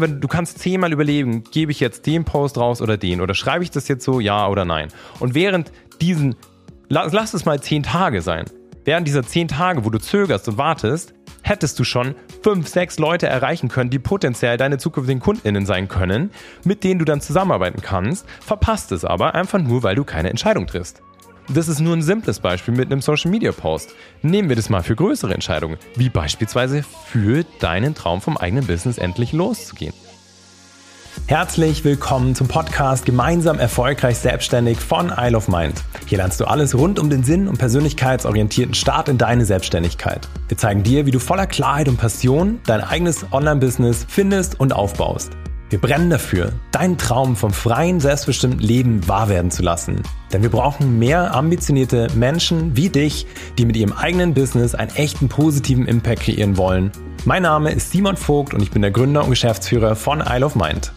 wenn du kannst zehnmal überlegen, gebe ich jetzt den Post raus oder den oder schreibe ich das jetzt so, ja oder nein. Und während diesen, lass, lass es mal zehn Tage sein, während dieser zehn Tage, wo du zögerst und wartest, hättest du schon fünf, sechs Leute erreichen können, die potenziell deine zukünftigen KundInnen sein können, mit denen du dann zusammenarbeiten kannst, verpasst es aber einfach nur, weil du keine Entscheidung triffst. Das ist nur ein simples Beispiel mit einem Social Media Post. Nehmen wir das mal für größere Entscheidungen, wie beispielsweise für deinen Traum vom eigenen Business endlich loszugehen. Herzlich willkommen zum Podcast Gemeinsam erfolgreich selbstständig von Isle of Mind. Hier lernst du alles rund um den Sinn und persönlichkeitsorientierten Start in deine Selbstständigkeit. Wir zeigen dir, wie du voller Klarheit und Passion dein eigenes Online-Business findest und aufbaust. Wir brennen dafür, deinen Traum vom freien, selbstbestimmten Leben wahr werden zu lassen. Denn wir brauchen mehr ambitionierte Menschen wie dich, die mit ihrem eigenen Business einen echten positiven Impact kreieren wollen. Mein Name ist Simon Vogt und ich bin der Gründer und Geschäftsführer von Isle of Mind.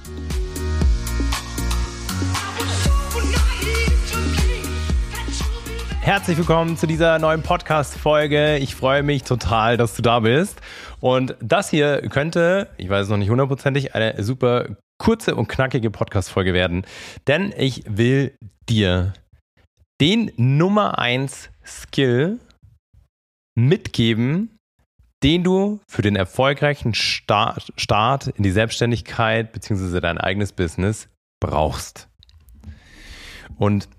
Herzlich willkommen zu dieser neuen Podcast-Folge. Ich freue mich total, dass du da bist. Und das hier könnte, ich weiß es noch nicht hundertprozentig, eine super kurze und knackige Podcast-Folge werden. Denn ich will dir den Nummer 1 Skill mitgeben, den du für den erfolgreichen Start, in die Selbstständigkeit bzw. dein eigenes Business brauchst. Und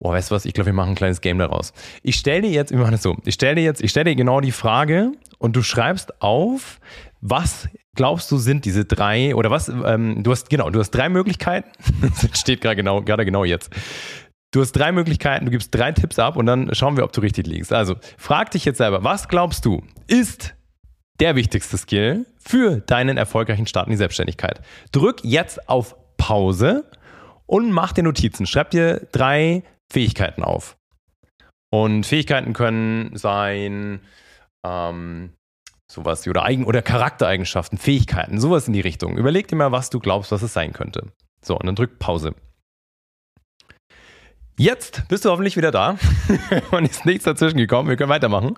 Boah, weißt du was? Ich glaube, wir machen ein kleines Game daraus. Ich stelle dir jetzt, wir machen es so, ich stelle dir jetzt, ich stelle dir genau die Frage und du schreibst auf, was glaubst du sind diese drei oder was, ähm, du hast, genau, du hast drei Möglichkeiten, das steht gerade genau, gerade genau jetzt. Du hast drei Möglichkeiten, du gibst drei Tipps ab und dann schauen wir, ob du richtig liegst. Also, frag dich jetzt selber, was glaubst du ist der wichtigste Skill für deinen erfolgreichen Start in die Selbstständigkeit? Drück jetzt auf Pause und mach dir Notizen. Schreib dir drei Fähigkeiten auf. Und Fähigkeiten können sein, ähm, sowas oder Eigen- oder Charaktereigenschaften, Fähigkeiten, sowas in die Richtung. Überleg dir mal, was du glaubst, was es sein könnte. So, und dann drück Pause. Jetzt bist du hoffentlich wieder da und ist nichts dazwischen gekommen. Wir können weitermachen.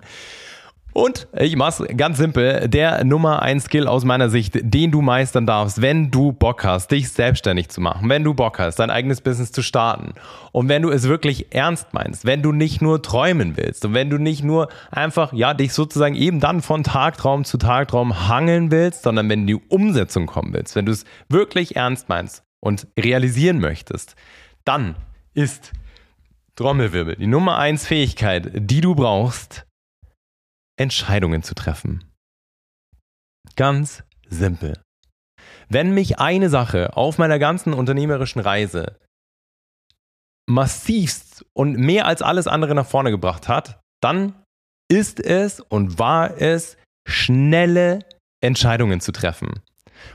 Und ich mach's ganz simpel. Der Nummer 1 Skill aus meiner Sicht, den du meistern darfst, wenn du Bock hast, dich selbstständig zu machen, wenn du Bock hast, dein eigenes Business zu starten und wenn du es wirklich ernst meinst, wenn du nicht nur träumen willst und wenn du nicht nur einfach, ja, dich sozusagen eben dann von Tagtraum zu Tagtraum hangeln willst, sondern wenn du in die Umsetzung kommen willst, wenn du es wirklich ernst meinst und realisieren möchtest, dann ist Trommelwirbel die Nummer 1 Fähigkeit, die du brauchst, Entscheidungen zu treffen. Ganz simpel. Wenn mich eine Sache auf meiner ganzen unternehmerischen Reise massivst und mehr als alles andere nach vorne gebracht hat, dann ist es und war es, schnelle Entscheidungen zu treffen.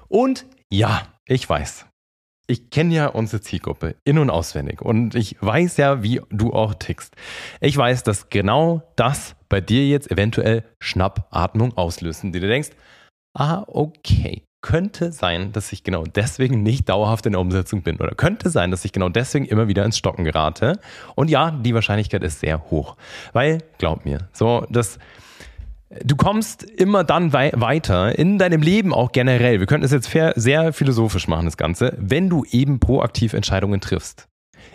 Und ja, ich weiß, ich kenne ja unsere Zielgruppe in- und auswendig und ich weiß ja, wie du auch tickst. Ich weiß, dass genau das bei dir jetzt eventuell Schnappatmung auslösen, die du denkst, ah, okay, könnte sein, dass ich genau deswegen nicht dauerhaft in der Umsetzung bin oder könnte sein, dass ich genau deswegen immer wieder ins Stocken gerate. Und ja, die Wahrscheinlichkeit ist sehr hoch, weil glaub mir, so das Du kommst immer dann wei weiter in deinem Leben auch generell. Wir könnten es jetzt sehr philosophisch machen, das Ganze, wenn du eben proaktiv Entscheidungen triffst.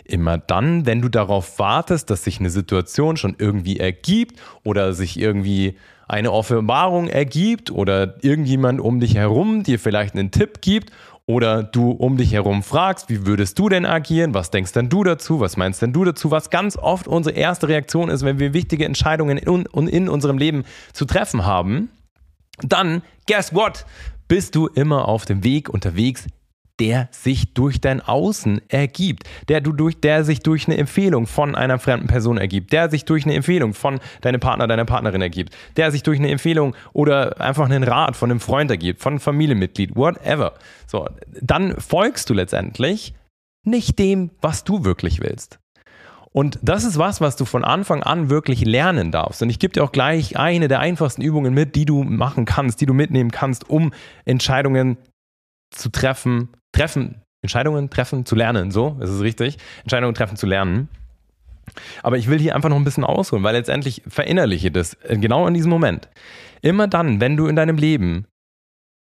Immer dann, wenn du darauf wartest, dass sich eine Situation schon irgendwie ergibt oder sich irgendwie eine Offenbarung ergibt oder irgendjemand um dich herum dir vielleicht einen Tipp gibt oder du um dich herum fragst, wie würdest du denn agieren? Was denkst denn du dazu? Was meinst denn du dazu? Was ganz oft unsere erste Reaktion ist, wenn wir wichtige Entscheidungen in, in unserem Leben zu treffen haben, dann, guess what? Bist du immer auf dem Weg unterwegs der sich durch dein Außen ergibt, der du durch, der sich durch eine Empfehlung von einer fremden Person ergibt, der sich durch eine Empfehlung von deinem Partner, deiner Partnerin ergibt, der sich durch eine Empfehlung oder einfach einen Rat von einem Freund ergibt, von einem Familienmitglied, whatever. So, dann folgst du letztendlich nicht dem, was du wirklich willst. Und das ist was, was du von Anfang an wirklich lernen darfst. Und ich gebe dir auch gleich eine der einfachsten Übungen mit, die du machen kannst, die du mitnehmen kannst, um Entscheidungen zu treffen, treffen, Entscheidungen treffen zu lernen, so, ist es richtig, Entscheidungen treffen zu lernen. Aber ich will hier einfach noch ein bisschen ausholen, weil letztendlich verinnerliche das genau in diesem Moment. Immer dann, wenn du in deinem Leben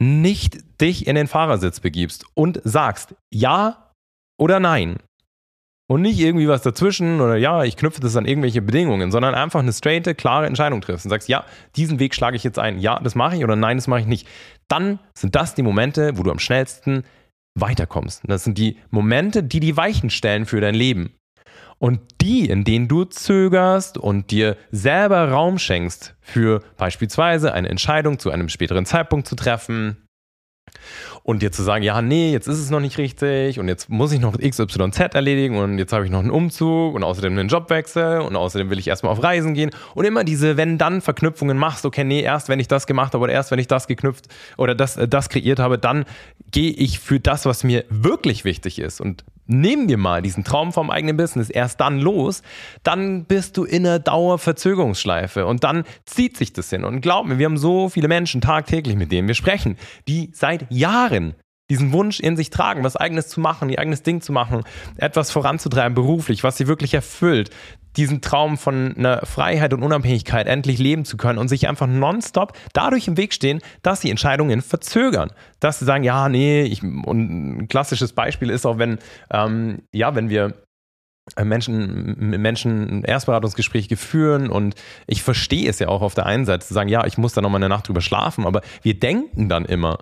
nicht dich in den Fahrersitz begibst und sagst ja oder nein und nicht irgendwie was dazwischen oder ja, ich knüpfe das an irgendwelche Bedingungen, sondern einfach eine straighte, klare Entscheidung triffst und sagst, ja, diesen Weg schlage ich jetzt ein, ja, das mache ich oder nein, das mache ich nicht. Dann sind das die Momente, wo du am schnellsten weiterkommst. Das sind die Momente, die die Weichen stellen für dein Leben. Und die, in denen du zögerst und dir selber Raum schenkst, für beispielsweise eine Entscheidung zu einem späteren Zeitpunkt zu treffen, und dir zu sagen, ja, nee, jetzt ist es noch nicht richtig und jetzt muss ich noch XYZ erledigen und jetzt habe ich noch einen Umzug und außerdem einen Jobwechsel und außerdem will ich erstmal auf Reisen gehen und immer diese Wenn-Dann-Verknüpfungen machst, okay, nee, erst wenn ich das gemacht habe oder erst wenn ich das geknüpft oder das, äh, das kreiert habe, dann gehe ich für das, was mir wirklich wichtig ist und nehmen wir mal diesen Traum vom eigenen Business erst dann los, dann bist du in einer Dauerverzögerungsschleife und dann zieht sich das hin. Und glaub mir, wir haben so viele Menschen tagtäglich, mit denen wir sprechen, die seit Jahren diesen Wunsch in sich tragen, was eigenes zu machen, ihr eigenes Ding zu machen, etwas voranzutreiben beruflich, was sie wirklich erfüllt, diesen Traum von einer Freiheit und Unabhängigkeit endlich leben zu können und sich einfach nonstop dadurch im Weg stehen, dass sie Entscheidungen verzögern. Dass sie sagen, ja, nee, ich, und ein klassisches Beispiel ist auch, wenn, ähm, ja, wenn wir Menschen, Menschen Erstberatungsgespräche führen und ich verstehe es ja auch auf der einen Seite zu sagen, ja, ich muss da nochmal eine Nacht drüber schlafen, aber wir denken dann immer,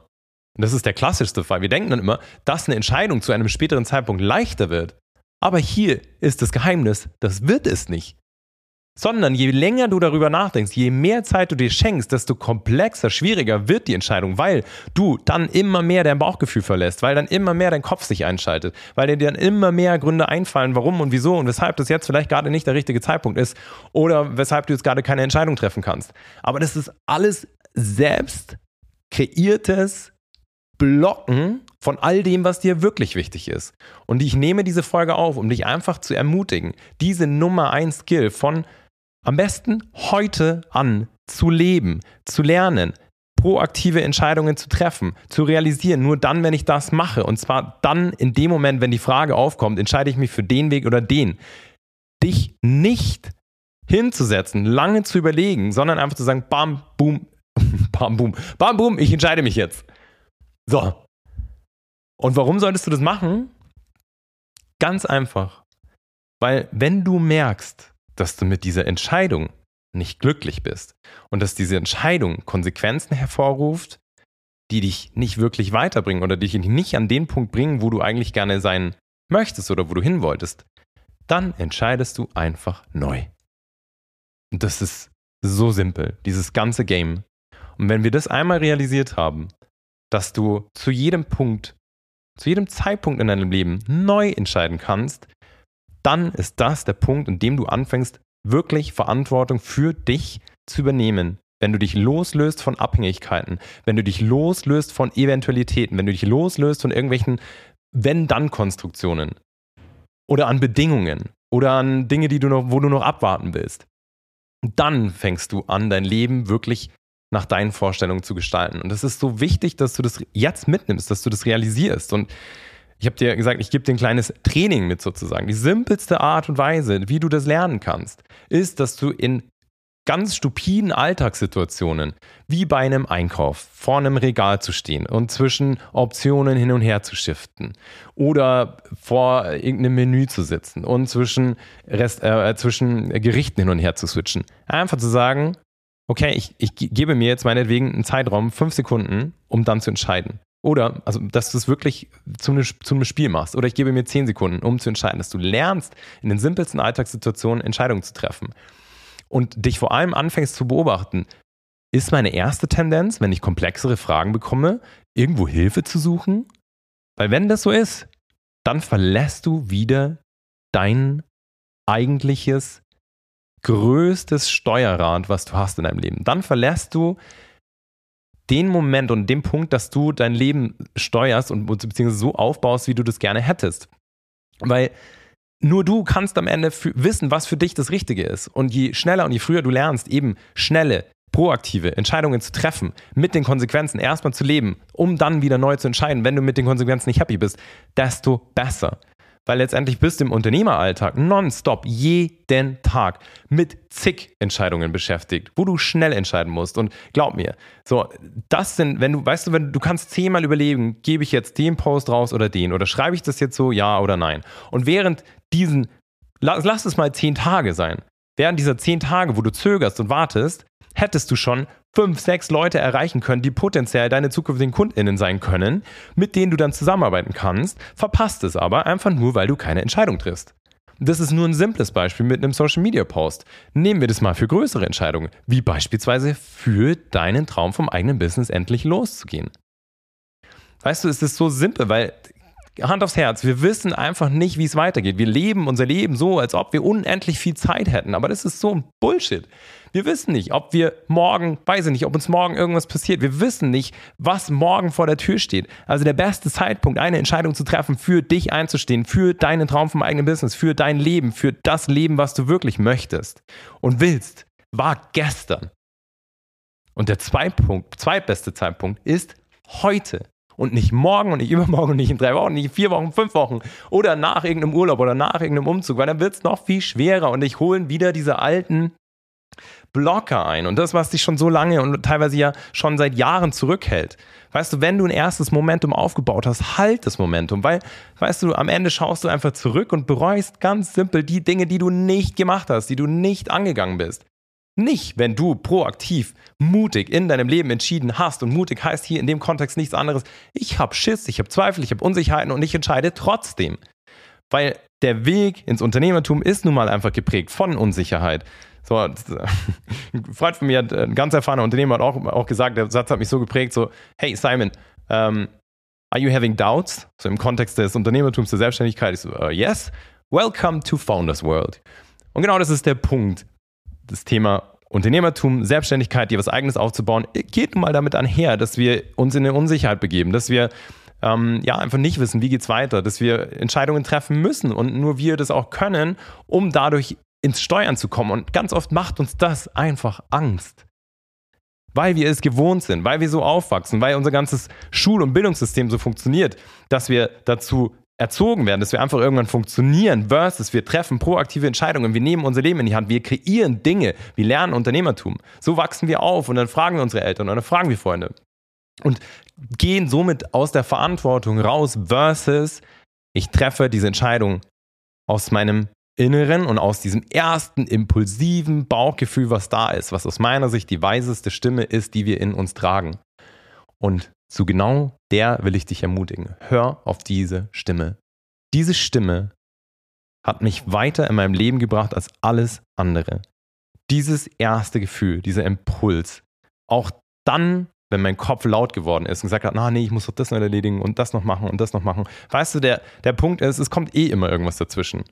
und das ist der klassischste Fall. Wir denken dann immer, dass eine Entscheidung zu einem späteren Zeitpunkt leichter wird. Aber hier ist das Geheimnis, das wird es nicht. Sondern je länger du darüber nachdenkst, je mehr Zeit du dir schenkst, desto komplexer, schwieriger wird die Entscheidung, weil du dann immer mehr dein Bauchgefühl verlässt, weil dann immer mehr dein Kopf sich einschaltet, weil dir dann immer mehr Gründe einfallen, warum und wieso und weshalb das jetzt vielleicht gerade nicht der richtige Zeitpunkt ist oder weshalb du jetzt gerade keine Entscheidung treffen kannst. Aber das ist alles selbst kreiertes Blocken von all dem, was dir wirklich wichtig ist. Und ich nehme diese Folge auf, um dich einfach zu ermutigen, diese Nummer 1 Skill von am besten heute an zu leben, zu lernen, proaktive Entscheidungen zu treffen, zu realisieren, nur dann, wenn ich das mache. Und zwar dann in dem Moment, wenn die Frage aufkommt, entscheide ich mich für den Weg oder den. Dich nicht hinzusetzen, lange zu überlegen, sondern einfach zu sagen, bam, boom, bam, boom, bam, boom, ich entscheide mich jetzt. So. Und warum solltest du das machen? Ganz einfach. Weil wenn du merkst, dass du mit dieser Entscheidung nicht glücklich bist und dass diese Entscheidung Konsequenzen hervorruft, die dich nicht wirklich weiterbringen oder dich nicht an den Punkt bringen, wo du eigentlich gerne sein möchtest oder wo du hin wolltest, dann entscheidest du einfach neu. Und das ist so simpel, dieses ganze Game. Und wenn wir das einmal realisiert haben, dass du zu jedem Punkt, zu jedem Zeitpunkt in deinem Leben neu entscheiden kannst, dann ist das der Punkt, in dem du anfängst, wirklich Verantwortung für dich zu übernehmen. Wenn du dich loslöst von Abhängigkeiten, wenn du dich loslöst von Eventualitäten, wenn du dich loslöst von irgendwelchen Wenn-Dann-Konstruktionen oder an Bedingungen oder an Dinge, die du noch, wo du noch abwarten willst, dann fängst du an, dein Leben wirklich nach deinen Vorstellungen zu gestalten. Und es ist so wichtig, dass du das jetzt mitnimmst, dass du das realisierst. Und ich habe dir gesagt, ich gebe dir ein kleines Training mit sozusagen. Die simpelste Art und Weise, wie du das lernen kannst, ist, dass du in ganz stupiden Alltagssituationen, wie bei einem Einkauf, vor einem Regal zu stehen und zwischen Optionen hin und her zu shiften oder vor irgendeinem Menü zu sitzen und zwischen, Rest, äh, zwischen Gerichten hin und her zu switchen. Einfach zu sagen, okay, ich, ich gebe mir jetzt meinetwegen einen Zeitraum, fünf Sekunden, um dann zu entscheiden. Oder, also, dass du es wirklich zu einem, zu einem Spiel machst. Oder ich gebe mir zehn Sekunden, um zu entscheiden, dass du lernst, in den simpelsten Alltagssituationen Entscheidungen zu treffen. Und dich vor allem anfängst zu beobachten, ist meine erste Tendenz, wenn ich komplexere Fragen bekomme, irgendwo Hilfe zu suchen? Weil wenn das so ist, dann verlässt du wieder dein eigentliches größtes Steuerrad, was du hast in deinem Leben. Dann verlässt du den Moment und den Punkt, dass du dein Leben steuerst und beziehungsweise so aufbaust, wie du das gerne hättest. Weil nur du kannst am Ende wissen, was für dich das Richtige ist. Und je schneller und je früher du lernst, eben schnelle, proaktive Entscheidungen zu treffen, mit den Konsequenzen erstmal zu leben, um dann wieder neu zu entscheiden, wenn du mit den Konsequenzen nicht happy bist, desto besser. Weil letztendlich bist du im Unternehmeralltag nonstop jeden Tag mit zig Entscheidungen beschäftigt, wo du schnell entscheiden musst. Und glaub mir, so, das sind, wenn du, weißt du, wenn du kannst zehnmal überlegen, gebe ich jetzt den Post raus oder den oder schreibe ich das jetzt so, ja oder nein. Und während diesen, lass, lass es mal zehn Tage sein, während dieser zehn Tage, wo du zögerst und wartest, hättest du schon fünf, sechs Leute erreichen können, die potenziell deine zukünftigen KundInnen sein können, mit denen du dann zusammenarbeiten kannst, verpasst es aber einfach nur, weil du keine Entscheidung triffst. Das ist nur ein simples Beispiel mit einem Social Media Post. Nehmen wir das mal für größere Entscheidungen, wie beispielsweise für deinen Traum vom eigenen Business endlich loszugehen. Weißt du, es ist so simpel, weil Hand aufs Herz, wir wissen einfach nicht, wie es weitergeht. Wir leben unser Leben so, als ob wir unendlich viel Zeit hätten. Aber das ist so ein Bullshit. Wir wissen nicht, ob wir morgen, weiß ich nicht, ob uns morgen irgendwas passiert. Wir wissen nicht, was morgen vor der Tür steht. Also der beste Zeitpunkt, eine Entscheidung zu treffen, für dich einzustehen, für deinen Traum vom eigenen Business, für dein Leben, für das Leben, was du wirklich möchtest und willst, war gestern. Und der Zweitpunkt, zweitbeste Zeitpunkt ist heute. Und nicht morgen und nicht übermorgen und nicht in drei Wochen, nicht in vier Wochen, fünf Wochen oder nach irgendeinem Urlaub oder nach irgendeinem Umzug, weil dann wird es noch viel schwerer und ich holen wieder diese alten Blocker ein und das, was dich schon so lange und teilweise ja schon seit Jahren zurückhält. Weißt du, wenn du ein erstes Momentum aufgebaut hast, halt das Momentum, weil, weißt du, am Ende schaust du einfach zurück und bereust ganz simpel die Dinge, die du nicht gemacht hast, die du nicht angegangen bist. Nicht, wenn du proaktiv, mutig in deinem Leben entschieden hast. Und mutig heißt hier in dem Kontext nichts anderes. Ich habe Schiss, ich habe Zweifel, ich habe Unsicherheiten und ich entscheide trotzdem. Weil der Weg ins Unternehmertum ist nun mal einfach geprägt von Unsicherheit. So, ein Freund von mir, ein ganz erfahrener Unternehmer, hat auch, auch gesagt, der Satz hat mich so geprägt: so, hey Simon, um, are you having doubts? So im Kontext des Unternehmertums, der Selbstständigkeit, ich so, uh, yes. Welcome to Founders World. Und genau das ist der Punkt das Thema Unternehmertum, Selbstständigkeit, dir was Eigenes aufzubauen, geht nun mal damit einher, dass wir uns in eine Unsicherheit begeben, dass wir ähm, ja einfach nicht wissen, wie geht's weiter, dass wir Entscheidungen treffen müssen und nur wir das auch können, um dadurch ins Steuern zu kommen. Und ganz oft macht uns das einfach Angst. Weil wir es gewohnt sind, weil wir so aufwachsen, weil unser ganzes Schul- und Bildungssystem so funktioniert, dass wir dazu erzogen werden, dass wir einfach irgendwann funktionieren, versus wir treffen proaktive Entscheidungen, wir nehmen unser Leben in die Hand, wir kreieren Dinge, wir lernen Unternehmertum. So wachsen wir auf und dann fragen wir unsere Eltern und dann fragen wir Freunde. Und gehen somit aus der Verantwortung raus, versus ich treffe diese Entscheidung aus meinem Inneren und aus diesem ersten impulsiven Bauchgefühl, was da ist, was aus meiner Sicht die weiseste Stimme ist, die wir in uns tragen. Und zu genau der will ich dich ermutigen. Hör auf diese Stimme. Diese Stimme hat mich weiter in meinem Leben gebracht als alles andere. Dieses erste Gefühl, dieser Impuls, auch dann, wenn mein Kopf laut geworden ist und gesagt hat, na nee, ich muss doch das noch erledigen und das noch machen und das noch machen. Weißt du, der, der Punkt ist, es kommt eh immer irgendwas dazwischen.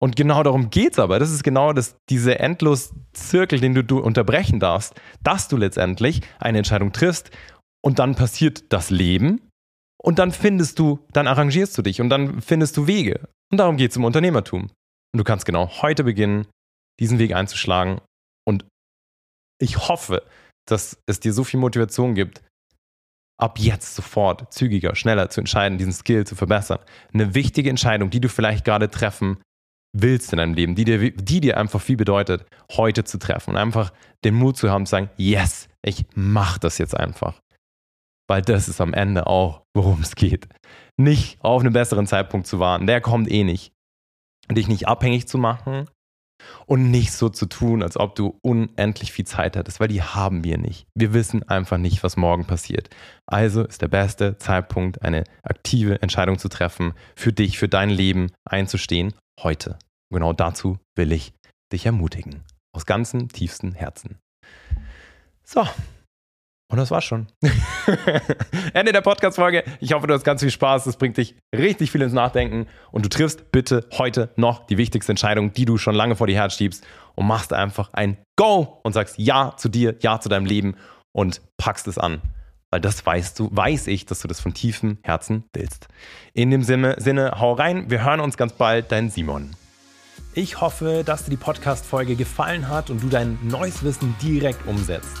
Und genau darum geht es aber. Das ist genau das, diese endlos Zirkel, den du, du unterbrechen darfst, dass du letztendlich eine Entscheidung triffst und dann passiert das Leben und dann findest du, dann arrangierst du dich und dann findest du Wege. Und darum geht es im Unternehmertum. Und du kannst genau heute beginnen, diesen Weg einzuschlagen. Und ich hoffe, dass es dir so viel Motivation gibt, ab jetzt sofort zügiger, schneller zu entscheiden, diesen Skill zu verbessern. Eine wichtige Entscheidung, die du vielleicht gerade treffen willst in deinem Leben, die dir, die dir einfach viel bedeutet, heute zu treffen und einfach den Mut zu haben, zu sagen, yes, ich mache das jetzt einfach weil das ist am Ende auch, worum es geht. Nicht auf einen besseren Zeitpunkt zu warten, der kommt eh nicht. Dich nicht abhängig zu machen und nicht so zu tun, als ob du unendlich viel Zeit hattest, weil die haben wir nicht. Wir wissen einfach nicht, was morgen passiert. Also ist der beste Zeitpunkt, eine aktive Entscheidung zu treffen, für dich, für dein Leben einzustehen, heute. Genau dazu will ich dich ermutigen. Aus ganzem tiefstem Herzen. So, und das war's schon. Ende der Podcast-Folge. Ich hoffe, du hast ganz viel Spaß. Das bringt dich richtig viel ins Nachdenken. Und du triffst bitte heute noch die wichtigste Entscheidung, die du schon lange vor dir Herz schiebst. Und machst einfach ein Go und sagst Ja zu dir, Ja zu deinem Leben und packst es an. Weil das weißt du, weiß ich, dass du das von tiefem Herzen willst. In dem Sinne, Sinne hau rein. Wir hören uns ganz bald. Dein Simon. Ich hoffe, dass dir die Podcast-Folge gefallen hat und du dein neues Wissen direkt umsetzt.